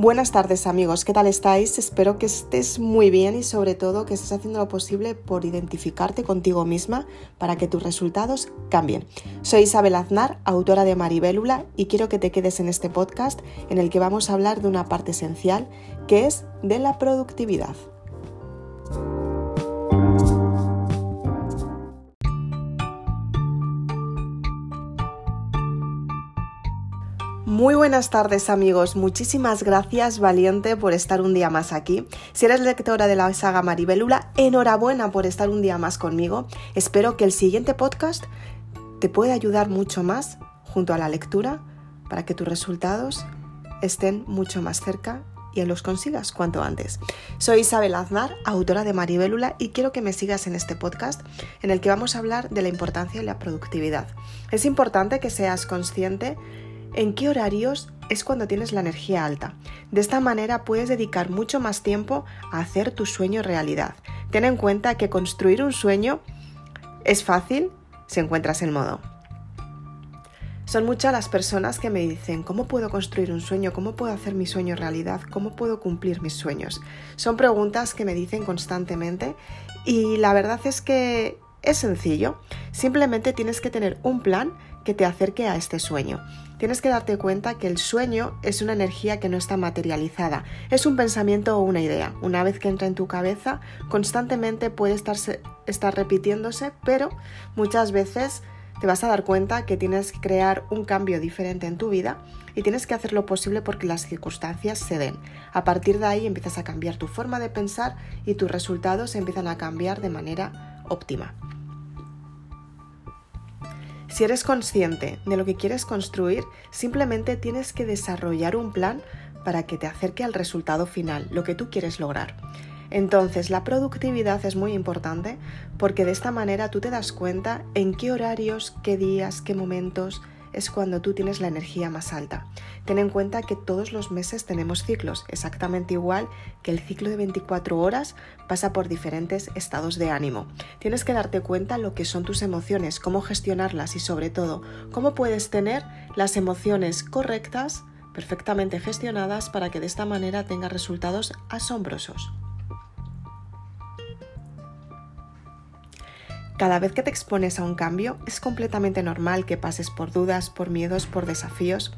Buenas tardes amigos, ¿qué tal estáis? Espero que estés muy bien y sobre todo que estés haciendo lo posible por identificarte contigo misma para que tus resultados cambien. Soy Isabel Aznar, autora de Maribélula y quiero que te quedes en este podcast en el que vamos a hablar de una parte esencial que es de la productividad. Muy buenas tardes amigos, muchísimas gracias Valiente por estar un día más aquí. Si eres lectora de la saga Maribelula, enhorabuena por estar un día más conmigo. Espero que el siguiente podcast te pueda ayudar mucho más junto a la lectura para que tus resultados estén mucho más cerca y los consigas cuanto antes. Soy Isabel Aznar, autora de Maribélula, y quiero que me sigas en este podcast en el que vamos a hablar de la importancia de la productividad. Es importante que seas consciente en qué horarios es cuando tienes la energía alta. De esta manera puedes dedicar mucho más tiempo a hacer tu sueño realidad. Ten en cuenta que construir un sueño es fácil si encuentras el modo. Son muchas las personas que me dicen, ¿cómo puedo construir un sueño? ¿Cómo puedo hacer mi sueño realidad? ¿Cómo puedo cumplir mis sueños? Son preguntas que me dicen constantemente y la verdad es que es sencillo. Simplemente tienes que tener un plan que te acerque a este sueño. Tienes que darte cuenta que el sueño es una energía que no está materializada, es un pensamiento o una idea. Una vez que entra en tu cabeza, constantemente puede estar, repitiéndose, pero muchas veces te vas a dar cuenta que tienes que crear un cambio diferente en tu vida y tienes que hacer lo posible porque las circunstancias se den. A partir de ahí empiezas a cambiar tu forma de pensar y tus resultados empiezan a cambiar de manera óptima. Si eres consciente de lo que quieres construir, simplemente tienes que desarrollar un plan para que te acerque al resultado final, lo que tú quieres lograr. Entonces, la productividad es muy importante porque de esta manera tú te das cuenta en qué horarios, qué días, qué momentos es cuando tú tienes la energía más alta. Ten en cuenta que todos los meses tenemos ciclos, exactamente igual que el ciclo de 24 horas pasa por diferentes estados de ánimo. Tienes que darte cuenta lo que son tus emociones, cómo gestionarlas y sobre todo cómo puedes tener las emociones correctas, perfectamente gestionadas para que de esta manera tengas resultados asombrosos. Cada vez que te expones a un cambio es completamente normal que pases por dudas, por miedos, por desafíos,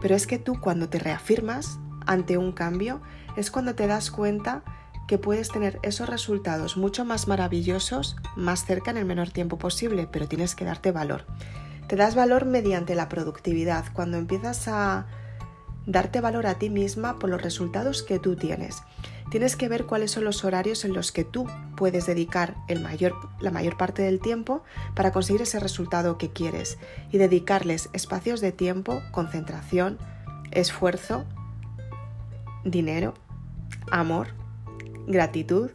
pero es que tú cuando te reafirmas ante un cambio es cuando te das cuenta que puedes tener esos resultados mucho más maravillosos más cerca en el menor tiempo posible, pero tienes que darte valor. Te das valor mediante la productividad, cuando empiezas a darte valor a ti misma por los resultados que tú tienes. Tienes que ver cuáles son los horarios en los que tú puedes dedicar el mayor, la mayor parte del tiempo para conseguir ese resultado que quieres y dedicarles espacios de tiempo, concentración, esfuerzo, dinero, amor, gratitud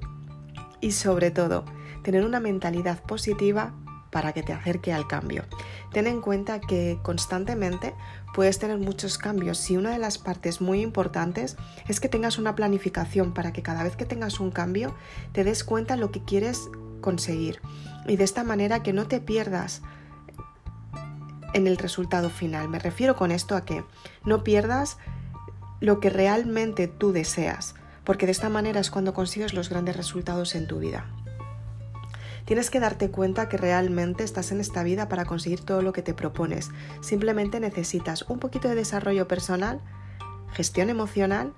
y sobre todo tener una mentalidad positiva para que te acerque al cambio. Ten en cuenta que constantemente puedes tener muchos cambios y una de las partes muy importantes es que tengas una planificación para que cada vez que tengas un cambio te des cuenta lo que quieres conseguir y de esta manera que no te pierdas en el resultado final. Me refiero con esto a que no pierdas lo que realmente tú deseas, porque de esta manera es cuando consigues los grandes resultados en tu vida. Tienes que darte cuenta que realmente estás en esta vida para conseguir todo lo que te propones. Simplemente necesitas un poquito de desarrollo personal, gestión emocional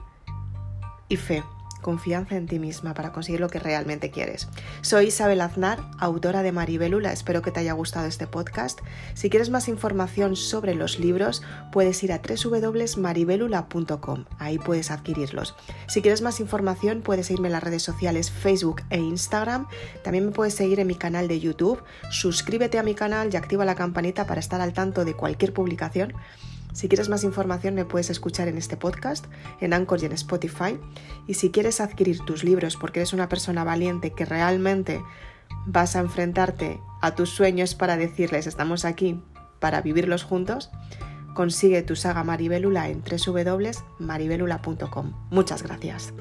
y fe confianza en ti misma para conseguir lo que realmente quieres. Soy Isabel Aznar, autora de Maribelula. Espero que te haya gustado este podcast. Si quieres más información sobre los libros, puedes ir a www.maribelula.com. Ahí puedes adquirirlos. Si quieres más información, puedes irme en las redes sociales Facebook e Instagram. También me puedes seguir en mi canal de YouTube. Suscríbete a mi canal y activa la campanita para estar al tanto de cualquier publicación. Si quieres más información me puedes escuchar en este podcast, en Anchor y en Spotify. Y si quieres adquirir tus libros porque eres una persona valiente que realmente vas a enfrentarte a tus sueños para decirles estamos aquí para vivirlos juntos, consigue tu saga Maribelula en www.maribelula.com. Muchas gracias.